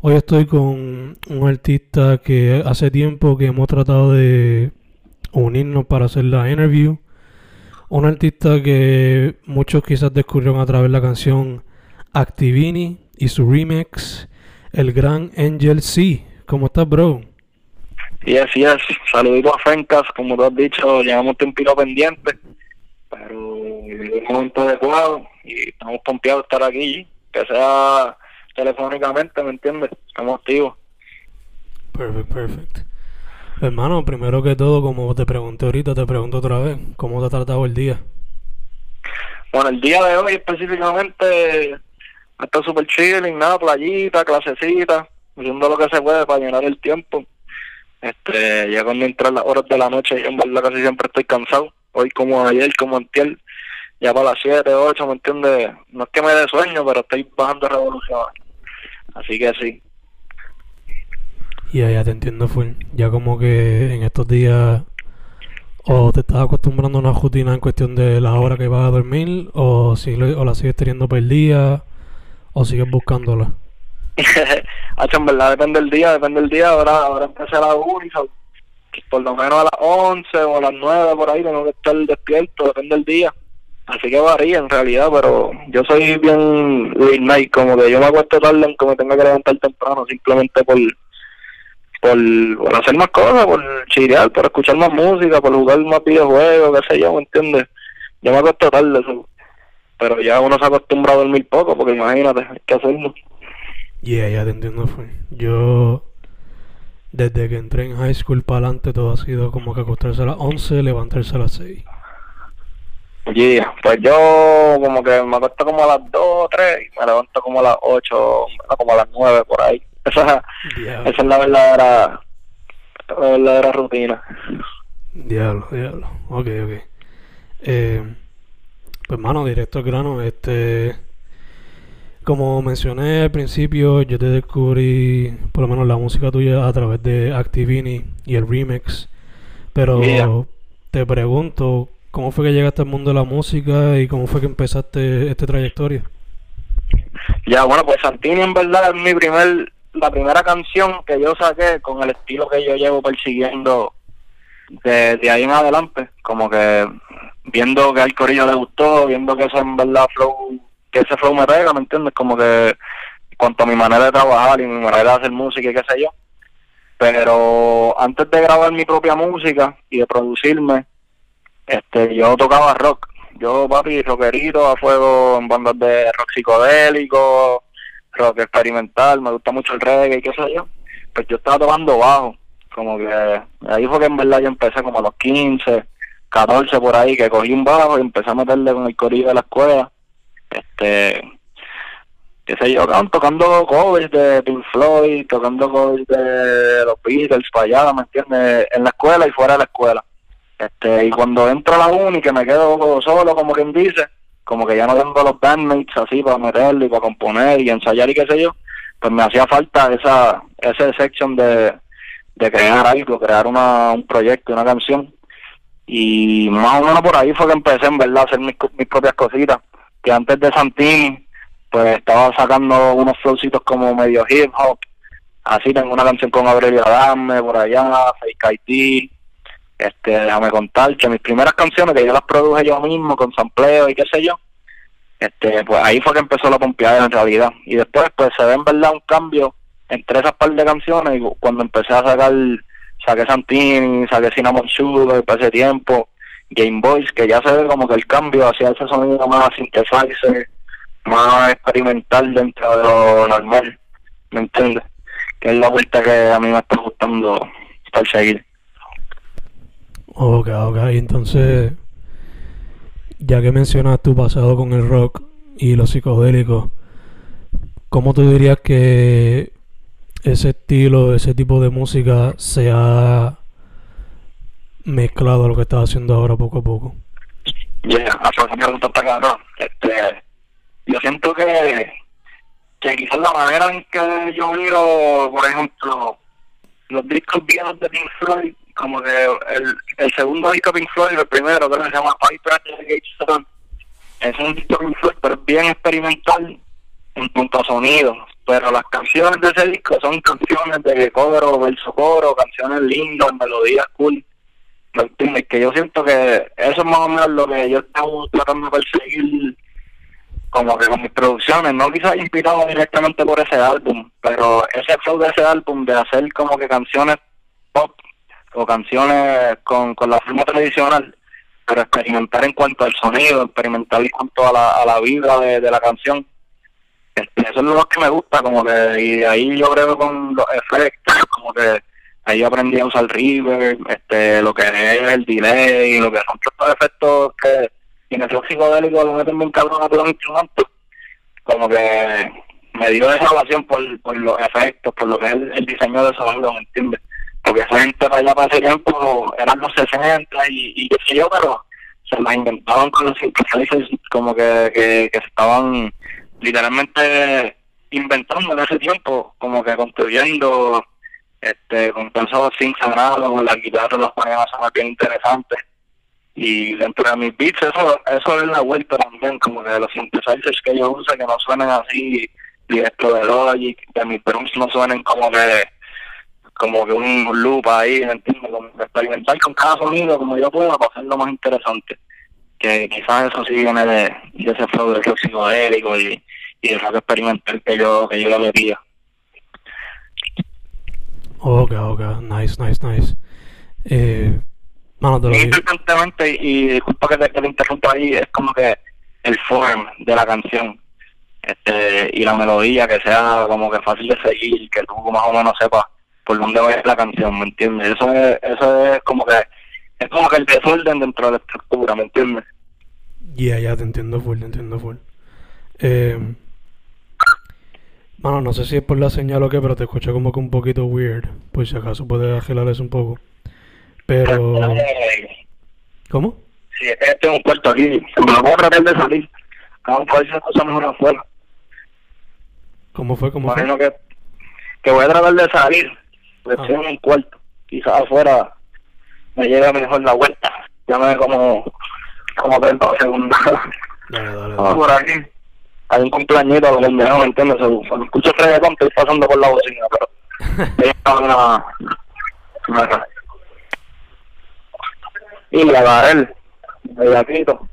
Hoy estoy con un artista que hace tiempo que hemos tratado de unirnos para hacer la interview. Un artista que muchos quizás descubrieron a través de la canción Activini y su remix, el gran Angel C. ¿Cómo estás, bro? Yes, yes. Saludito a Fencas, como tú has dicho, llevamos tiempito pendiente, pero en un momento adecuado y estamos pompeados de estar aquí, que sea telefónicamente, ¿me entiendes? Estamos activos. Perfect, perfect. Hermano, primero que todo, como te pregunté ahorita, te pregunto otra vez, ¿cómo te ha tratado el día? Bueno, el día de hoy específicamente está súper chilling, nada, playita, clasecita, haciendo lo que se puede para llenar el tiempo. Este, ya cuando entran las horas de la noche, yo en verdad casi siempre estoy cansado. Hoy como ayer, como antier, ya para las 7, 8, ¿me entiendes? No es que me dé sueño, pero estoy bajando revolución. Así que sí. Ya, ya te entiendo, full. Ya como que en estos días o te estás acostumbrando a una rutina en cuestión de la hora que vas a dormir o, si, o la sigues teniendo perdida o sigues buscándola. En verdad depende del día, depende del día. Ahora, ahora empecé a las 1 y so- por lo menos a las 11 o a las 9 por ahí tengo que estar despierto, depende del día. Así que varía en realidad, pero yo soy bien late night, como que yo me acuesto tarde aunque me tenga que levantar temprano, simplemente por, por, hacer más cosas, por chirear, por escuchar más música, por jugar más videojuegos, qué sé yo, ¿me entiendes? Yo me acuesto tarde, pero ya uno se acostumbra a dormir poco, porque imagínate, hay que hacerlo. Yeah, ya te entiendo, full. Yo, desde que entré en high school para adelante, todo ha sido como que acostarse a las 11, levantarse a las 6. Yeah, pues yo como que me acuesto como a las 2 3 y me levanto como a las 8, como a las 9 por ahí. Esa, esa es la verdadera, la verdadera rutina. diablo, diablo. Ok, ok. Eh, pues, mano, directo al grano, este... Como mencioné al principio, yo te descubrí por lo menos la música tuya a través de Activini y el remix. Pero Yeah. te pregunto, ¿cómo fue que llegaste al mundo de la música y cómo fue que empezaste esta trayectoria? Ya, bueno, pues Santini en verdad es mi primer, la primera canción que yo saqué con el estilo que yo llevo persiguiendo de, ahí en adelante. Como que viendo que al corillo le gustó, viendo que eso en verdad flow, que ese flow me pega, ¿me entiendes? Como que cuanto a mi manera de trabajar y mi manera de hacer música y qué sé yo. Pero antes de grabar mi propia música y de producirme, este, yo tocaba rock. Yo, papi, rockerito a fuego en bandas de rock psicodélico, rock experimental, me gusta mucho el reggae y qué sé yo. Pues yo estaba tocando bajo, como que ahí fue que en verdad yo empecé como a los 15, 14 por ahí, que cogí un bajo y empecé a meterle con el corillo de la escuela. Este, qué sé yo, tocando covers de Pink Floyd, tocando covers de los Beatles para allá, ¿me entiendes? En la escuela y fuera de la escuela. Este, y cuando entro a la uni, que me quedo solo, como quien dice, como que ya no tengo los bandmates así para meterle y para componer y ensayar y qué sé yo, pues me hacía falta esa ese section de, de crear algo, crear una, un proyecto, una canción. Y más o menos por ahí fue que empecé en verdad a hacer mis, mis propias cositas. Que antes de Santini, pues estaba sacando unos flowcitos como medio hip hop. Así tengo una canción con Aurelio Adame por allá, Fake IT. Este, déjame contar que mis primeras canciones que yo las produje yo mismo con sampleo y qué sé yo, este, pues ahí fue que empezó la pompeada en realidad. Y después pues se ve en verdad un cambio entre esas par de canciones y cuando empecé a sacar, saqué Santini, saqué Cinnamon Sugar para ese tiempo, Game Boys, que ya se ve como que el cambio hacia ese sonido más synthesizer, más experimental dentro de lo normal, ¿me entiendes? Que es la vuelta que a mí me está gustando seguir. Ok, ok, entonces, ya que mencionas tu pasado con el rock y los psicodélicos, ¿cómo tú dirías que ese estilo, ese tipo de música se ha mezclado a lo que estás haciendo ahora poco a poco? Yeah, pregunta está. Este, yo siento que, que quizás la manera en que yo miro, por ejemplo, los discos viejos de Pink Floyd, como que el, el segundo disco Pink Floyd, el primero, que se llama Piper Sun, es un disco Pink Floyd, pero bien experimental en cuanto a sonido. Pero las canciones de ese disco son canciones de coro, verso coro, canciones lindas, melodías cool. ¿Me entiendes? Que yo siento que eso es más o menos lo que yo estoy tratando de perseguir como que con mis producciones, no quizás inspirado directamente por ese álbum, pero ese flow de ese álbum de hacer como que canciones pop o canciones con, con la forma tradicional, pero experimentar en cuanto al sonido, experimentar en cuanto a la, a la vibra de, de la canción. Este, eso es lo que me gusta, como que, y ahí yo creo con los efectos, como que ahí aprendí a usar reverb, este, lo que es el delay, lo que son los efectos que en el psicodélico lo meten bien cabrón a todos instrumentos, como que me dio esa relación por, por los efectos, por lo que es el, diseño de sonido, ¿me entiendes? Porque esa gente para allá para ese tiempo eran los 60 y, y qué sé yo, pero se las inventaban con los synthesizers como que, que, se estaban literalmente inventando en ese tiempo, como que construyendo este con esos synths con las guitarras los ponían a sonar bien interesantes. Y dentro de mis beats eso eso es la vuelta también como que los synthesizers que yo uso que no suenan así directo de Logic que mis drums no suenen como que como que un loop ahí ¿entiendes? Como experimentar con cada sonido como yo pueda para hacerlo más interesante que quizás eso sí viene de, de ese flow de psicodélico y, y el rock experimental que yo que yo le metía Ok, ok, nice, nice, nice. Eh, Mano, te lo y disculpa que te, que te interrumpa ahí, es como que el form de la canción este y la melodía que sea como que fácil de seguir, que tú más o menos sepas por dónde va a ir la canción, ¿me entiendes? Eso es, eso es como que es como que el desorden dentro de la estructura, ¿me entiendes? Ya, ya, te entiendo full, te entiendo full. Eh, mano, no sé si es por la señal o qué, pero te escucho como que un poquito weird. Pues si acaso puedes agilar eso un poco. Pero... ¿Cómo? Sí, este es un puerto aquí, me lo voy a tratar de salir. Cada cual se cosa mejor afuera. ¿Cómo fue? ¿Cómo fue? Imagino que, que voy a tratar de salir, porque Ah. estoy en un cuarto. Quizás afuera me llega mejor la vuelta. Llámame como, como 30 segundos. Dale, dale, Ah, dale. por aquí. Hay un cumpleañito que me ¿me entiendes? Cuando escucho el reggaetón estoy pasando por la bocina, pero una, una y la Gael, bellaquito.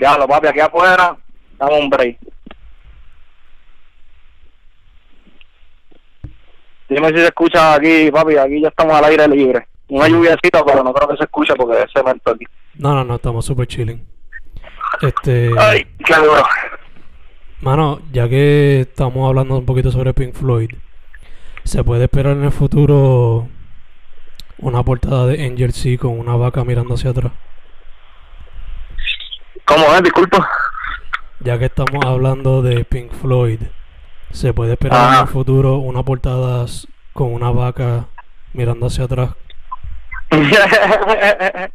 Ya lo papi, aquí afuera, dame un break. Dime si se escucha aquí, papi, aquí ya estamos al aire libre. Una lluviacita, pero no creo que se escuche porque es cemento aquí. No, no, no, estamos super chilling. Este... Ay, qué duro. Mano, ya que estamos hablando un poquito sobre Pink Floyd, ¿se puede esperar en el futuro una portada de Angel C con una vaca mirando hacia atrás? ¿Cómo es? Disculpa. Ya que estamos hablando de Pink Floyd, ¿se puede esperar en el futuro una portada con una vaca mirando hacia atrás?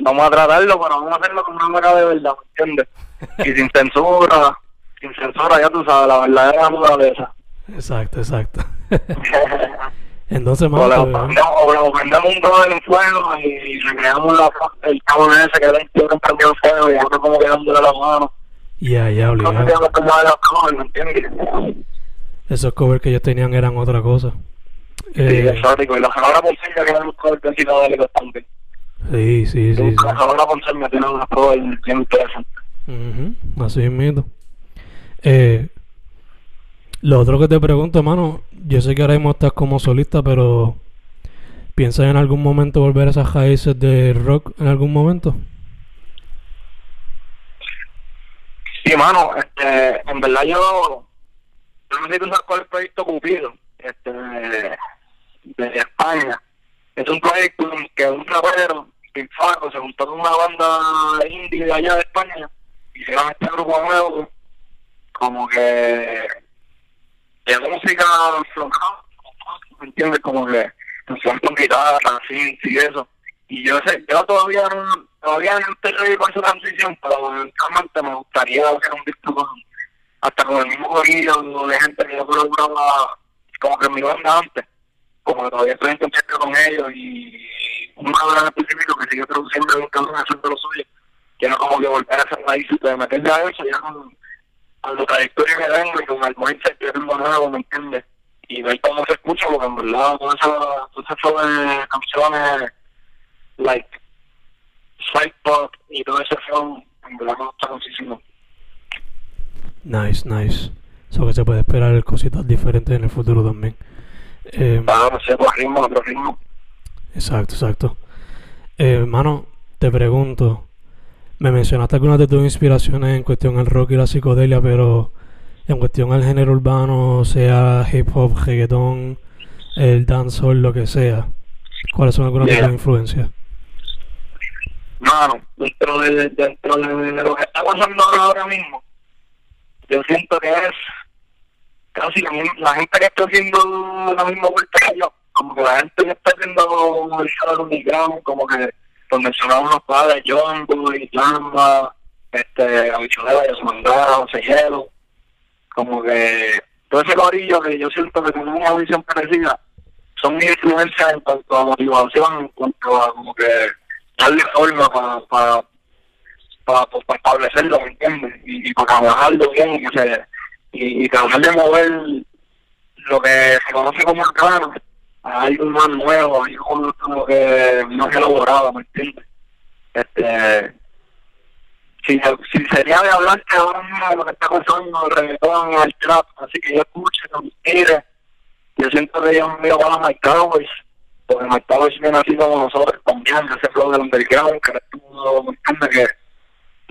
vamos a tratarlo, pero vamos a hacerlo con una vaca de verdad, ¿me entiendes? Y sin censura, sin censura, ya tú sabes, la verdadera naturaleza. Exacto, exacto. Entonces, o, mano, le pues, o prendemos un brother en fuego y, recreamos la, el cabo ese que era que prendió el fuego y otro como que dándole la mano. ya, ya, No obligado. qué como de los cabos, ¿me entiendes? Esos covers que ellos tenían eran otra cosa. Sí, Eh, exótico. Y los ahora por ser que eran los covers principales de los tanques. sí, sí, sí. sí. Los ahora por ser me tienen unas pruebas bien interesantes. Ujú, Así mismo. Eh, lo otro que te pregunto, hermano, yo sé que ahora mismo estás como solista, pero ¿piensas en algún momento volver a esas raíces de rock en algún momento? Sí, mano, este, en verdad yo, yo no sé si tú sabes cuál es el proyecto Cupido, este, de España. Es un proyecto que un rapero, Big Faco, se juntó con una banda indie de allá de España, hicieron este grupo nuevo, como que, de música flojada, ¿me entiendes? Como que canción con guitarra, así, y eso. Y yo sé, yo todavía no, todavía no estoy ready con esa transición, pero realmente me gustaría hacer un disco con, hasta con el mismo gorillo de gente que yo colaboraba como que en mi banda antes, como que todavía estoy en contacto con ellos y un cabrón específico que sigue produciendo un cabrón haciendo lo suyo, quiero como que volver a hacer raíces de meterle a eso ya con, con la trayectoria que tengo y con el mindset que tengo nuevo, ¿me entiendes? Y ver cómo se escucha, porque en verdad todo eso de canciones like side pop y todo ese flow, en verdad me gusta muchísimo. Nice, nice. Eso que se puede esperar cositas diferentes en el futuro también. Eh, Ah, no sé, por ritmo, otro ritmo. Exacto, exacto. Eh, hermano, te pregunto, me mencionaste algunas de tus inspiraciones en cuestión al rock y la psicodelia, pero en cuestión al género urbano, sea hip hop, reggaetón, el dancehall, lo que sea, ¿cuáles son algunas de tus influencias? Mano, dentro de, dentro de, lo que está pasando ahora mismo, yo siento que es casi la, la gente que está haciendo la misma vuelta que yo, como que la gente que está haciendo el underground, como que pues mencionamos unos padres, John Boy, Lamba, este, Habichulera, Yasmandara, José Hielo, como que todo ese corillo que yo siento que tiene una visión parecida, son mis influencias en cuanto a motivación, en cuanto a como que darle forma para pa, pa, pa- pa establecerlo, ¿me entiendes? Y, y para trabajarlo bien, y, se, y, y tratar de mover lo que se conoce como urbano a algo más nuevo, algo como que no se ¿me entiendes? Este, si, si sería de hablar que ahora mismo de lo que está pasando el reggaetón, el trap, así que yo escucho, que me tire, yo siento que yo me miro para los My Cowboys, porque My Cowboys viene así como nosotros, también ese flow del underground, que estuvo, ¿me entiendes?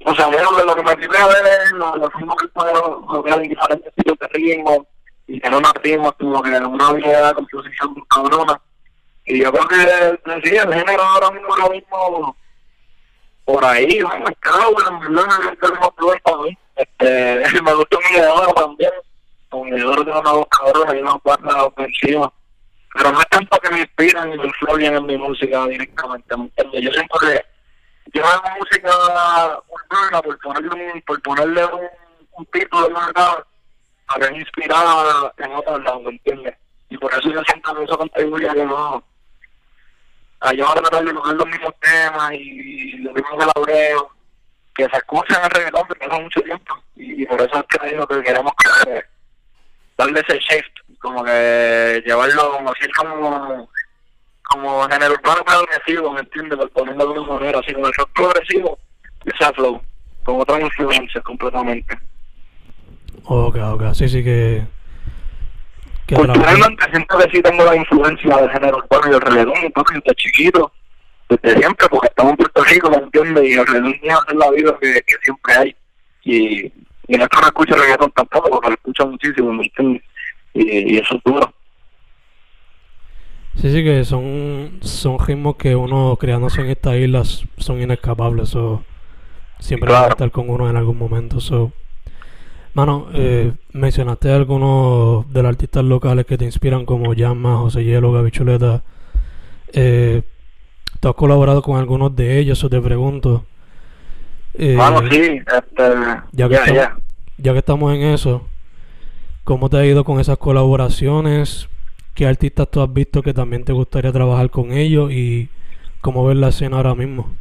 O sea, de lo que me tiré a ver es lo, lo mismo que puedo lograr en diferentes tipos de ritmos, y no nos ritmos, como que una habilidad composición cabrona. Y yo creo que, sí, el género ahora mismo, ahora mismo, por ahí, bueno, me cago, en verdad, es el mejor lugar para mí. Este, me gustó mi idea también, con idea de una voz cabrona y una barra ofensiva. Pero no es tanto que me inspiran ni me influyen en mi música directamente, ¿me entiendes? Yo siento que yo hago música urbana por ponerle un, por ponerle un, un título de verdad a ver inspirada en otros lados, ¿me entiendes? Y por eso yo siento que eso contribuye a que no a yo tratar de coger los mismos temas y los mismos colaboreos que se escuchan en el reggaetón porque hace mucho tiempo y, y por eso es que digo que queremos que, darle ese shift como que llevarlo como así como como género urbano progresivo ¿me entiendes? por ponerlo de una manera así como el rock progresivo ese flow con otras influencias completamente Ok, ok, sí, sí que... que Pues Culturalmente siento que sí tengo la influencia del género urbano y del reggaetón, porque desde chiquito, desde siempre, porque estamos en Puerto Rico, ¿me entiendes? Y el reggaetón es la vida que, que siempre hay. Y, y no es que no escucho reggaetón tampoco, porque lo escucho muchísimo, ¿me entiendes? Y, y eso es duro. Sí, sí, que son, son ritmos que uno criándose en estas islas son inescapables. So, siempre van a Claro. estar con uno en algún momento. So. Mano, eh, mencionaste algunos de los artistas locales que te inspiran como Llama, José Hielo, Gaby Chuleta. Eh, ¿Tú has colaborado con algunos de ellos o te pregunto? Eh, sí, este, ya que estamos- ya que estamos en eso, ¿Cómo te ha ido con esas colaboraciones? ¿Qué artistas tú has visto que también te gustaría trabajar con ellos? ¿Y cómo ves la escena ahora mismo?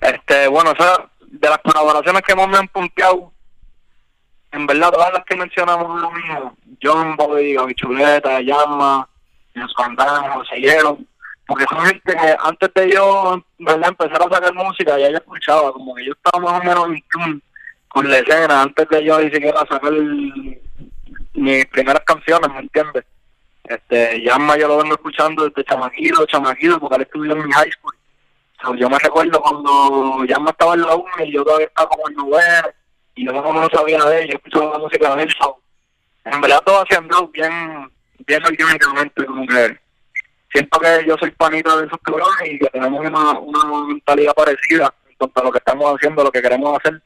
Este, bueno, o de las colaboraciones que más me han punteado, en verdad todas las que mencionamos lo mismo, John Boy, Gaby Chuleta, Llama, Los Fantasmas, porque son gente que antes de yo ¿verdad? empezar a sacar música ya yo escuchaba, como que yo estaba más o menos en tune con la escena, antes de yo ni siquiera sacar mis primeras canciones, ¿me entiendes? Este, Llama yo lo vengo escuchando desde chamaquito, chamaquito, porque él estudió en mi high school. yo me recuerdo cuando Llama estaba en la U y yo todavía estaba como en noveno y yo no, sabía de él, yo escuchaba la música de él. en verdad todo haciendo bien, bien orgánicamente, como que siento que yo soy panita de esos cabrones y que tenemos una, una mentalidad parecida en cuanto a lo que estamos haciendo, lo que queremos hacer.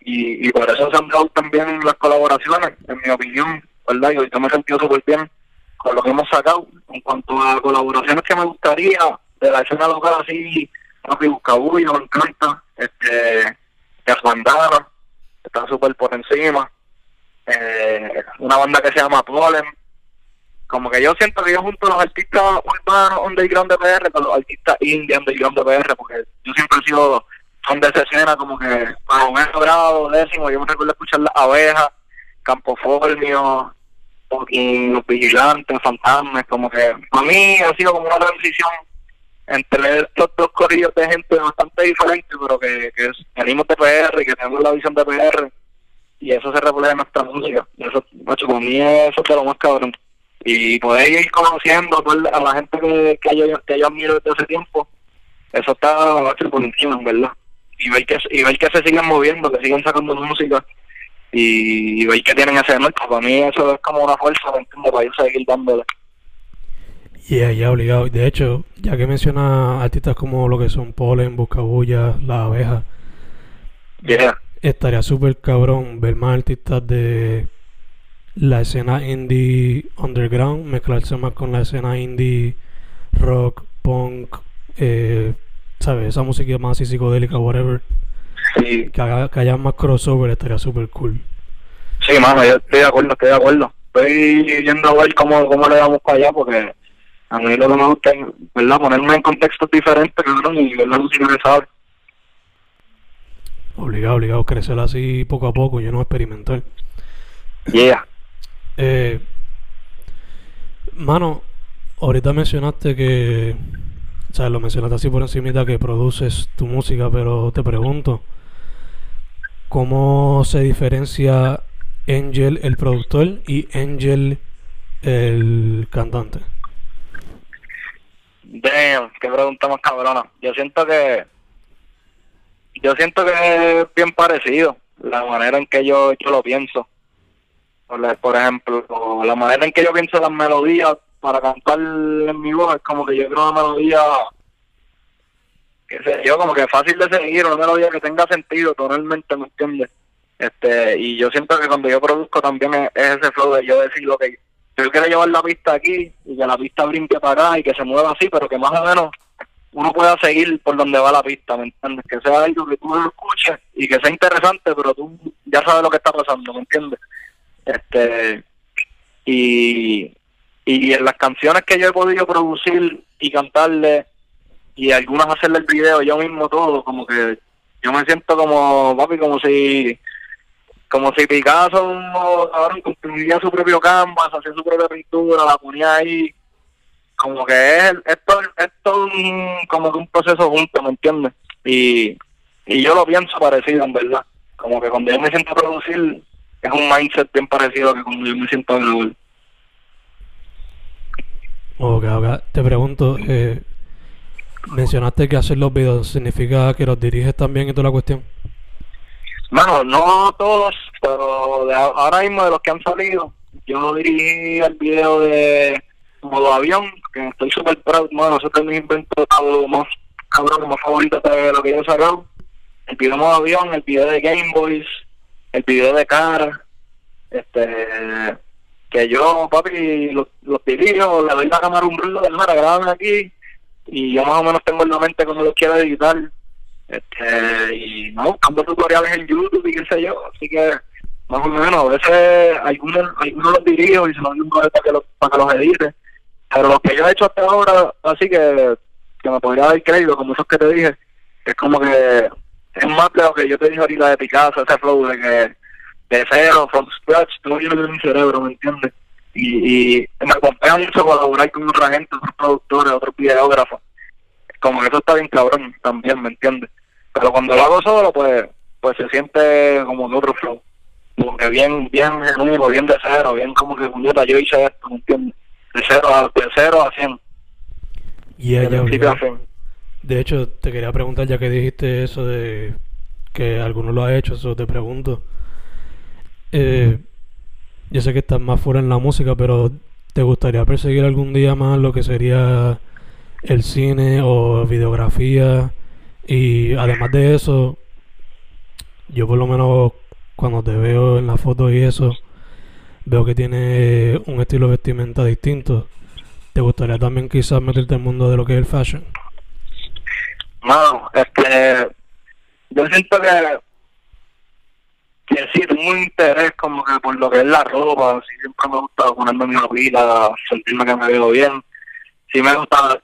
Y, y por eso se han dado también las colaboraciones, en mi opinión, ¿verdad? Y yo me he sentido súper bien con lo que hemos sacado. En cuanto a colaboraciones que me gustaría, de la escena local así, Rafi Buscabullo, me encanta, este, Bandana, está súper por encima. Eh, una banda que se llama Pollen, como que yo siento que junto a los artistas urbanos underground de PR con los artistas indie underground de PR, porque yo siempre he sido fan de esa escena, como que para un grado, décimo, yo me recuerdo escuchar las abejas, Campoformio, los vigilantes, fantasmas, como que para mí ha sido como una transición entre estos dos corrillos de gente bastante diferentes, pero que, que venimos de PR que tenemos la visión de PR, y eso se refleja en nuestra música. Eso, macho, para mí eso es lo más cabrón y poder ir conociendo a la gente que, que, yo, que yo admiro desde hace tiempo, eso está por encima, ¿verdad? Y ver, que, y ver que se siguen moviendo, que siguen sacando música y, ver que tienen ese norte, para mí eso es como una fuerza para yo seguir dándole. Yeah, ya obligado. De hecho, ya que menciona artistas como lo que son Polen, Buscabulla, La Abeja, yeah. estaría súper cabrón ver más artistas de la escena indie underground, mezclarse más con la escena indie rock, punk, eh, ¿sabes? Esa música más así psicodélica, whatever. Sí. Que, haya más crossover estaría súper cool. Sí, mano, yo estoy de acuerdo, estoy de acuerdo. Estoy yendo a ver cómo, cómo le damos para allá porque a mí lo que me gusta es, ¿verdad? Ponerme en contextos diferentes, cabrón, y ver la música que sabe. Obligado, obligado, crecer así poco a poco, yo no experimentar. Yeah. Eh, mano, ahorita mencionaste que, o sea, lo mencionaste así por encima que produces tu música, pero te pregunto, ¿cómo se diferencia Angel el productor y Angel el cantante? Damn, qué pregunta más cabrona. Yo siento que yo siento que es bien parecido la manera en que yo, yo lo pienso. Por ejemplo, la manera en que yo pienso las melodías para cantar en mi voz es como que yo creo una melodía, yo, como que fácil de seguir, una melodía que tenga sentido tonalmente, ¿me entiendes? Este, y yo siento que cuando yo produzco también es, ese flow de yo decir lo que yo quiero llevar la pista aquí y que la pista brinque para acá y que se mueva así, pero que más o menos uno pueda seguir por donde va la pista, ¿me entiendes? Que sea algo que tú lo escuches y que sea interesante, pero tú ya sabes lo que está pasando, ¿me entiendes? Este, y, y en las canciones que yo he podido producir y cantarle, y algunas hacerle el video yo mismo todo, como que yo me siento como, papi, como si como si Picasso ahora construía su propio canvas, hacía su propia pintura, la ponía ahí, como que es, esto es todo un, como que un proceso junto, ¿me entiendes? Y, y yo lo pienso parecido, en verdad. Como que cuando yo me siento a producir, es un mindset bien parecido que cuando yo me siento a grabar. Ok, ok. Te pregunto, eh, mencionaste que hacer los videos significa que los diriges también y toda la cuestión. Bueno, no todos, pero ahora mismo de los que han salido, yo dirigí el video de modo avión, que estoy súper proud, bueno, eso es mi invento más cabrón, más favorito de lo que yo he sacado. El video de modo avión, el video de Game Boys, el video de cara, este, que yo, papi, los, los dirijo, le doy la cámara un ruido del mar, graban aquí, y yo más o menos tengo en la mente cómo los quiero editar, este, y no, buscando tutoriales en YouTube y qué sé yo, así que más o menos. A veces algunos, algunos los dirijo y se los digo para que, los, para que los edite. Pero lo que yo he hecho hasta ahora, así que, que me podría dar crédito, como esos que te dije, es como que es más de lo que yo te dije ahorita de Picasso, ese flow de que de cero, from scratch, todo yo en mi cerebro, ¿me entiendes? Y, y me acompaña mucho colaborar con otra gente, otros productores, otros videógrafos. Como que eso está bien cabrón también, ¿me entiendes? Pero cuando lo hago solo, pues pues se siente como de otro flow. Como que bien, bien genuino, bien de cero, bien como que yo hice esto, ¿me entiendes? De cero a, de cero a cien. Y ella, de. De hecho, te quería preguntar, ya que dijiste eso de que alguno lo ha hecho, eso te pregunto. Eh, yo sé que estás más fuera en la música, pero ¿te gustaría perseguir algún día más lo que sería el cine o videografía? Y además de eso, yo por lo menos cuando te veo en la foto y eso, veo que tiene un estilo de vestimenta distinto. ¿Te gustaría también quizás meterte el mundo de lo que es el fashion? No, es que yo siento que, que sí, tengo un interés como que por lo que es la ropa, sí, siempre me gusta ponerme mi pila, sentirme que me veo bien. Sí me gusta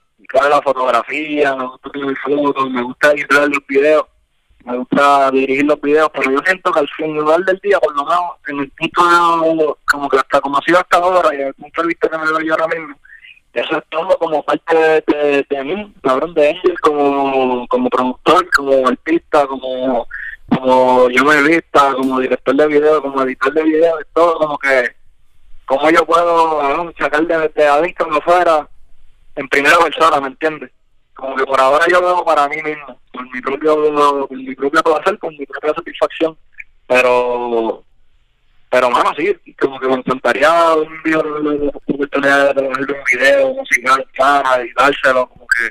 la fotografía, me gusta mi fotos, me gusta editar los videos, me gusta dirigir los videos, pero yo siento que al final del día, por lo menos en el punto como que hasta como ha sido hasta ahora y el punto de vista que me veo yo ahora mismo, eso es todo como parte de, de, mí, cabrón de Angel, como, como productor, como artista, como, como yo me vista, como director de video, como editor de video, es todo como que, como yo puedo sacar de, de adentro afuera en primera persona, ¿me entiendes? Como que por ahora yo veo para mí mismo, por mi propio, por mi propio placer, con mi propia satisfacción, pero pero mano sí como que me encantaría un día la de un video musical cara y dárselo como que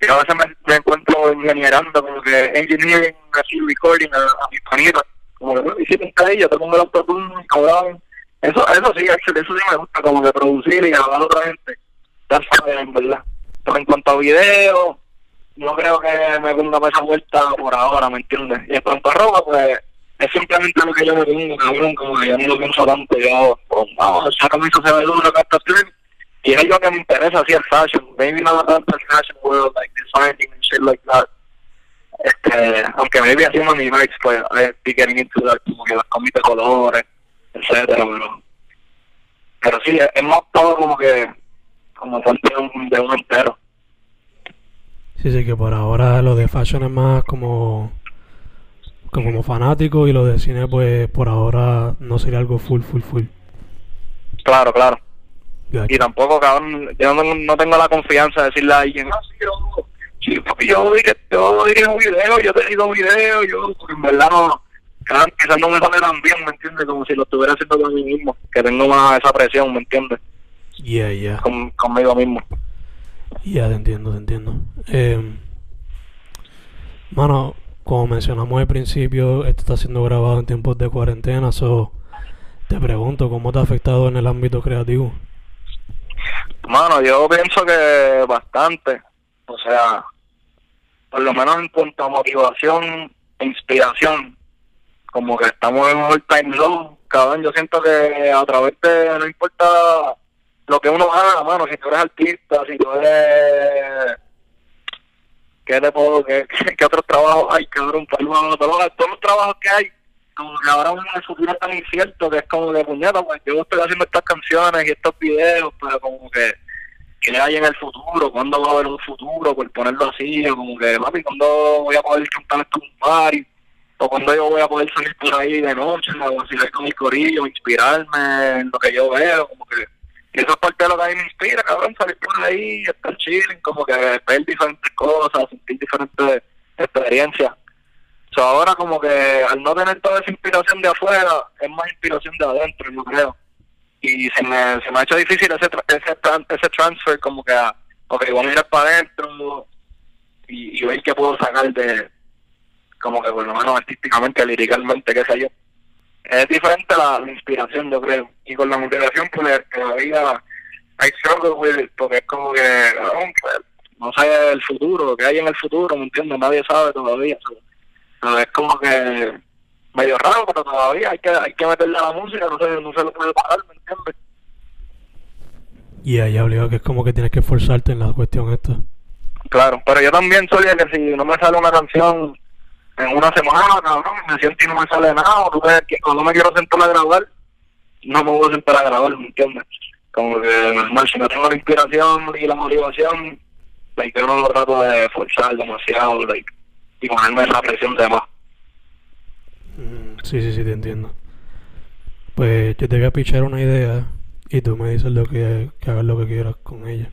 yo a veces me, encuentro ingenierando como que engineering así recording a, mis panitas como que bueno hiciste ahí yo te pongo el autotune cabrón eso eso sí actually, eso sí me gusta como que producir y grabar a otra gente. That's fine en verdad. Pero en cuanto a video no creo que me ponga para esa vuelta por ahora ¿me entiendes? y en cuanto a ropa pues es simplemente lo que yo me pongo, cabrón, como que yo no lo pienso tanto, yo, pues, vamos, esa camisa se ve duro, acá está y es algo que me interesa, así el fashion, maybe no tanto el fashion world, like designing and shit like that, este, aunque maybe haciendo mi merch, pues, I be getting into that, como que las comidas de colores, etcétera, pero, pero sí, es más todo como que, como parte de un, de un entero. Sí, sí, que por ahora lo de fashion es más como como fanático y lo de cine pues por ahora no sería algo full, full, full. Claro, claro. Y tampoco, cabrón, yo no, no, tengo la confianza de decirle a alguien, ah, sí, yo, sí, papi, yo, diré, yo un video, yo te digo video, yo, porque en verdad no, cabrón, quizás no me sale tan bien, ¿me entiendes? Como si lo estuviera haciendo con mí mismo, que tengo más esa presión, ¿me entiendes? Yeah, yeah. Con, conmigo mismo. Ya, yeah, te entiendo, te entiendo. Eh, mano, como mencionamos al principio, esto está siendo grabado en tiempos de cuarentena, so te pregunto, ¿cómo te ha afectado en el ámbito creativo? Mano, yo pienso que bastante, o sea, por lo menos en cuanto a motivación e inspiración, como que estamos en un all time low, cabrón, yo siento que a través de, no importa lo que uno haga, mano, si tú eres artista, si tú eres ¿qué te puedo, qué, qué otros trabajos hay, cabrón? Todos, todos los trabajos que hay, que ahora uno el futuro tan incierto que es como de puñeta, pues yo estoy haciendo estas canciones y estos videos, pero como que, ¿qué hay en el futuro? ¿Cuándo va a haber un futuro? Por ponerlo así, como que, papi, ¿cuándo voy a poder cantar esto en un party? O cuando yo voy a poder salir por ahí de noche, o así con mi corillo, inspirarme en lo que yo veo, como que y eso es parte de lo que a mí me inspira, cabrón, salir por ahí, estar chilling, como que ver diferentes cosas, sentir diferentes experiencias. So, ahora como que al no tener toda esa inspiración de afuera, es más inspiración de adentro, yo creo. Y se me, se me ha hecho difícil ese, ese, ese transfer, como que, a, ok, voy a mirar para adentro y, y ver qué puedo sacar de, como que por lo menos artísticamente, liricalmente, qué sé yo es diferente la, inspiración, yo creo. Y con la motivación, pues todavía hay struggle with it, porque es como que, no, pues, no sé el futuro, que hay en el futuro, ¿me entiendes? Nadie sabe todavía. Pero es como que medio raro, pero todavía hay que, hay que meterle a la música, no se, no se lo puede parar, ¿me entiendes? Y ahí obligado que es como que tienes que esforzarte en la cuestión esta. Claro, pero yo también soy de que si no me sale una canción en una semana, cabrón, me siento y no me sale nada, o tú ves que cuando me quiero sentar a grabar, no me voy a sentar a grabar, ¿me entiendes? Como que normal, si no tengo la inspiración y la motivación, like, yo no lo trato de forzar demasiado, like, y ponerme esa presión de más. Mm, Sí, sí, sí, te entiendo. Pues yo te voy a pichar una idea y tú me dices lo que, que hagas lo que quieras con ella.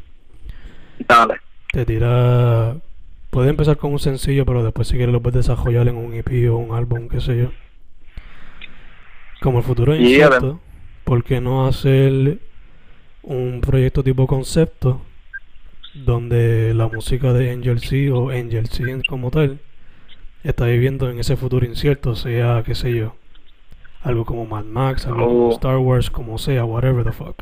Dale. Te tira... Puede empezar con un sencillo, pero después si quieres lo puedes desarrollar en un EP o un álbum, qué sé yo. Como el futuro es incierto, ¿por qué no hacer un proyecto tipo concepto donde la música de Angel C o Angel C como tal está viviendo en ese futuro incierto, sea, qué sé yo, algo como Mad Max, algo como Oh. Star Wars, como sea, whatever the fuck.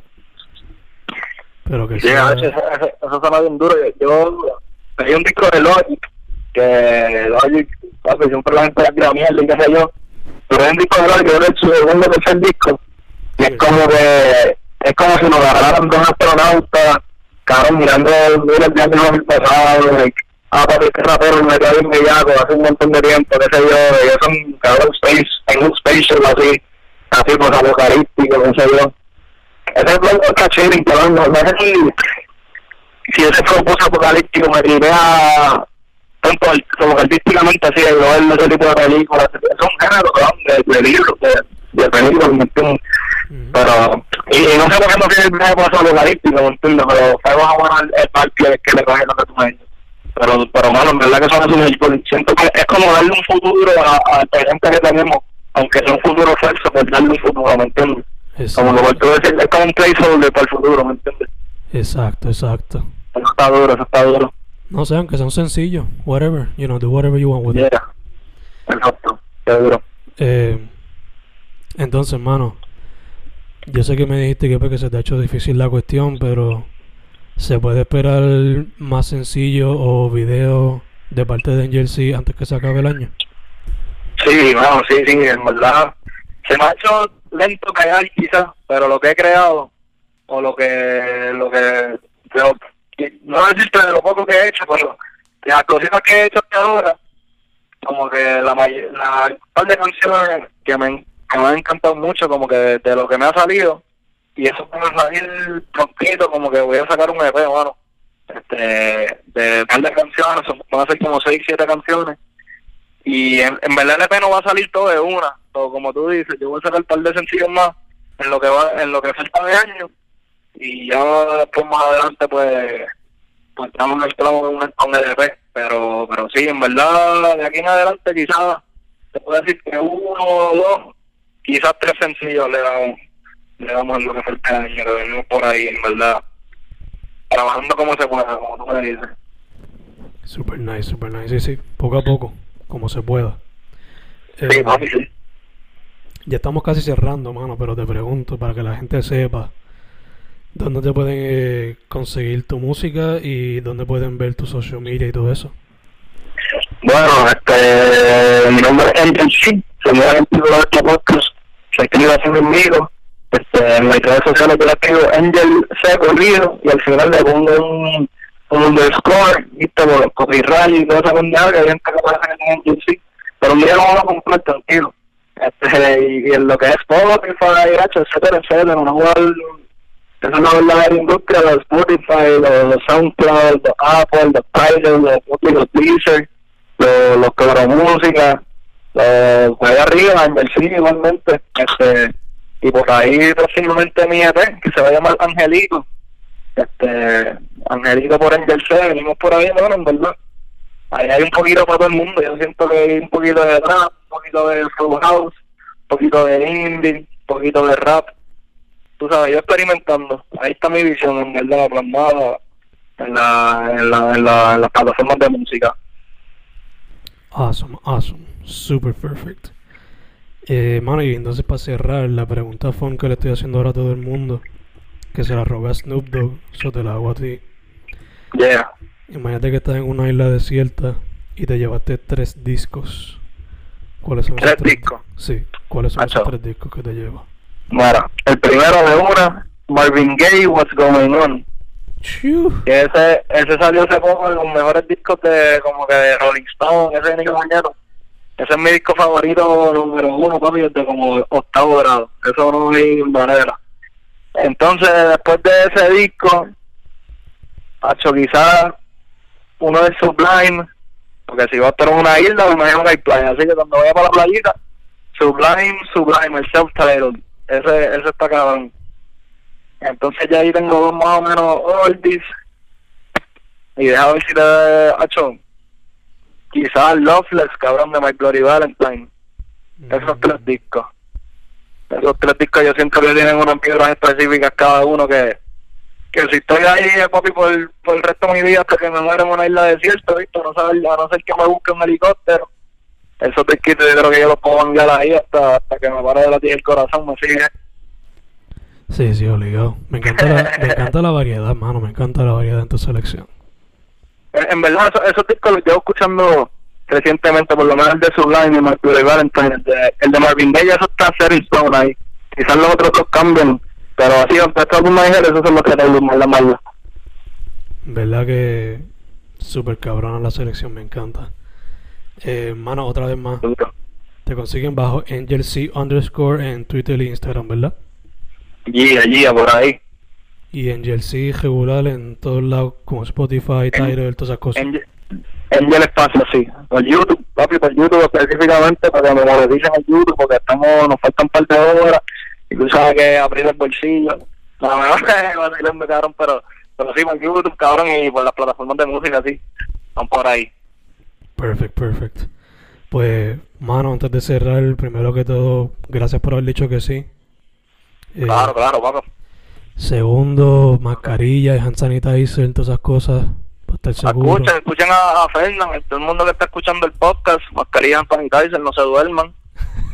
Pero que Sí, sea... eso, eso suena bien duro. Yo pedí un disco de Logic, que Logic, papi, siempre la gente la mierda y qué sé yo. Pero es un disco de Logic, que es su segundo o tercer disco. Y es como que, es como si nos agarraran dos astronautas, cabrón, mirando miles de años pasado, like, ah, papi, rapero me quedó bien bellaco hace un montón de tiempo, qué sé yo, ellos son, cabrón, space, en un spaceship así, así, pues, apocalíptico, qué sé yo. Ese es el cachín, cabrón, no, no sé si, si ese fue un post apocalíptico me tiré a tanto como artísticamente así de ver ese tipo de películas es un género cabrón, de, de libros de, de películas ¿me entiendes? Pero y, y no sé por qué no tiene el mismo post apocalíptico ¿me entiendes? pero o menos el, el parque que le coge lo que tú me dices pero pero mano en verdad que son así siento que es como darle un futuro a- al presente que tenemos aunque sea un futuro falso pues darle un futuro ¿me entiendes? como que por tú decir es como un placeholder para el futuro ¿me entiendes? Exacto, exacto. eso está duro eso está duro No sé, aunque sea un sencillo, whatever, you know, do whatever you want with it. Yeah. Exacto, qué duro. Eh, entonces, mano, yo sé que me dijiste que, pues, que se te ha hecho difícil la cuestión, pero ¿se puede esperar más sencillo o video de parte de C antes que se acabe el año? Sí, bueno, sí, sí, en verdad. Se me ha hecho lento crear quizás, pero lo que he creado, o lo que, lo que, no decirte de lo poco que he hecho, pero de las cositas que he hecho hasta ahora, como que la mayor, la par de canciones que me, que me han encantado mucho, como que de lo que me ha salido, y eso a salir prontito, como que voy a sacar un EP, bueno, este, de par de canciones, van a ser como seis, siete canciones, y en, en verdad el EP no va a salir todo de una, todo como tú dices, yo voy a sacar un par de sencillos más en lo que va, en lo que falta de año, y ya después más adelante pues pues estamos el clavo con, con el EP, pero pero sí, en verdad de aquí en adelante quizás te puedo decir que uno o dos, quizás tres sencillos le damos, le damos en lo que falta que venimos por ahí, en verdad, trabajando como se pueda, como tú me dices. Super nice, super nice. Sí, sí, poco a poco, como se pueda. Sí, Eh, papi, sí. Ya estamos casi cerrando, mano, pero te pregunto para que la gente sepa dónde te pueden eh, conseguir tu música y dónde pueden ver tu social media y todo eso. Bueno, este, mi nombre es Angel C, se me de este podcast, se escribe así conmigo, este, en mis redes sociales yo le escribo Angel C corrido y al final le pongo un, un underscore, viste, por los copyright y toda esa pendeja que gente que parece que es Angel C, pero un día lo vamos a comprar tranquilo. Este, y, y en lo que es Spotify, etcétera, etcétera, una igual es una verdadera industria, los Spotify, los, los SoundCloud, los Apple, los Tidal, los, los Deezer, los, los Cobra Música, los allá arriba, en el igualmente, este, y por ahí próximamente mi EP, que se va a llamar Angelito, este, Angelito por Angel C, venimos por ahí, bueno, en verdad, ahí hay un poquito para todo el mundo, yo siento que hay un poquito de rap, un poquito de full house, un poquito de indie, un poquito de rap, tú sabes, yo experimentando, ahí está mi visión, en verdad, plasmada en la, en la, en la, en las plataformas de música. Awesome, awesome. Super perfect. Eh, mano, y entonces para cerrar, la pregunta fun que le estoy haciendo ahora a todo el mundo, que se la robé a Snoop Dogg, eso te la hago a ti. Yeah. Imagínate que estás en una isla desierta y te llevaste tres discos. ¿Cuáles son ¿Tres esos tres discos? Sí, ¿cuáles son esos tres discos que te llevo? Bueno, el primero de una, Marvin Gaye, What's Going On. Que ese, ese salió hace poco en los mejores discos de como que de Rolling Stone, ese de Nico Mañero. Ese es mi disco favorito número uno, papi, desde como octavo grado. Eso no hay manera. Entonces, después de ese disco, Hacho, quizás uno de Sublime, porque si vas a estar en una isla, me imagino que hay playa. Así que cuando vaya para la playita, Sublime, Sublime, el self-titled. Ese, ese está cabrón. Entonces ya ahí tengo dos más o menos oldies. Y deja ver si te ha hecho quizás Loveless, cabrón, de My Bloody Valentine. Esos tres discos. Esos tres discos yo siento que tienen unas piedras específicas cada uno que, que si estoy ahí, papi, por, por el resto de mi vida hasta que me muera en una isla desierta, ¿viste? A no, saber, a no ser que me busque un helicóptero. Esos disquitos yo creo que yo los puedo mangar ahí hasta, hasta que me pare de latir el corazón, me sigue. Sí, sí, obligado. Me encanta, la, me encanta la variedad, mano. Me encanta la variedad en tu selección. En, en verdad, esos, esos discos los llevo escuchando recientemente, por lo menos el de Sublime y Bloody Valentine, el de, el de Marvin Gaye, eso está set in stone ahí. Quizás los otros dos cambian, pero así, aunque estos álbumes esos son los que tengo más la mala. Verdad que súper cabrona la selección, me encanta. Eh, mano, otra vez más. Te consiguen bajo AngelC underscore en Twitter e Instagram, ¿verdad? Gia, Gia, por ahí. Y AngelC regular en todos lados, como Spotify, Tidal, todas esas cosas. Angel, Angel Espacio, sí. Por YouTube, papi, por YouTube específicamente, para que me moneticen en YouTube, porque estamos, nos faltan un par de horas, y tú sabes que abrir el bolsillo. No, me va a vacilando, cabrón, pero, pero sí, por YouTube, cabrón, y por las plataformas de música, sí. Están por ahí. Perfect, perfect. Pues, mano, antes de cerrar, primero que todo, gracias por haber dicho que sí. Eh, Claro, claro, papá. Segundo, mascarilla y hand sanitizer, todas esas cosas, para estar seguro. Escuchen, escuchen a, a Fernan, todo el mundo que está escuchando el podcast, mascarilla en sanitizer, no se duerman.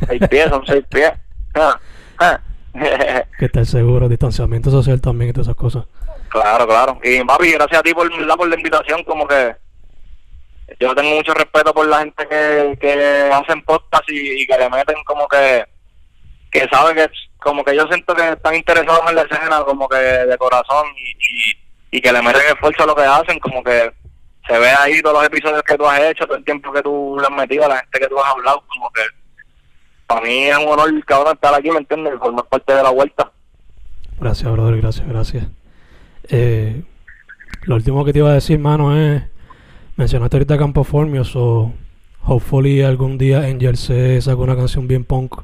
Seis pies, son seis pies. Ah, ah. Que estar seguro, distanciamiento social también y todas esas cosas. Claro, claro. Y papi, gracias a ti por, por la invitación, como que yo tengo mucho respeto por la gente que, que hacen podcast y, y que le meten como que que sabe que como que yo siento que están interesados en la escena como que de corazón y, y, que le meten esfuerzo a lo que hacen, como que se ve ahí todos los episodios que tú has hecho, todo el tiempo que tú le has metido a la gente que tú has hablado, como que para mí es un honor cabrón estar aquí, ¿me entiendes? Formar parte de la vuelta. Gracias, brother, gracias, gracias. Eh, lo último que te iba a decir, mano, es... Mencionaste ahorita Campo Formio, so... Hopefully algún día Angel C saca una canción bien punk.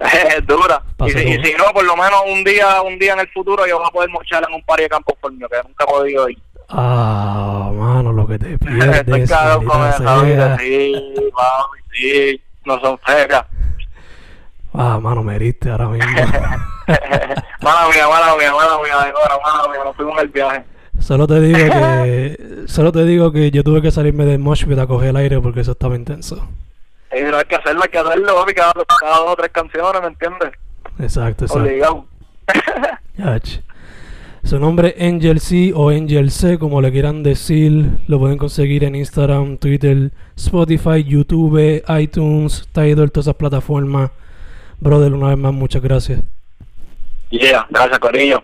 Es dura. Y si, y como- si no, por lo menos un día un día en el futuro yo voy a poder mochar en un par de campos por mí, que nunca he podido ir. Ah, mano, lo que te Estoy pierdes. cagado con esa vida, sí, mami, sí, no son fecas. Ah, mano, me heriste ahora mismo. mala mía, mala mía, mala mía, de mala mía, nos fuimos el viaje. Solo te digo que solo te digo que yo tuve que salirme del mosh pit a coger el aire porque eso estaba intenso. Y no hay que hacerlo, hay que hacerlo, papi, cada, cada dos o tres canciones, ¿me entiendes? Exacto, exacto. Obligado. Su nombre es Angel C o Angel C, como le quieran decir. Lo pueden conseguir en Instagram, Twitter, Spotify, YouTube, iTunes, Tidal, todas esas plataformas. Brother, una vez más, muchas gracias. yeah, gracias, Corillo.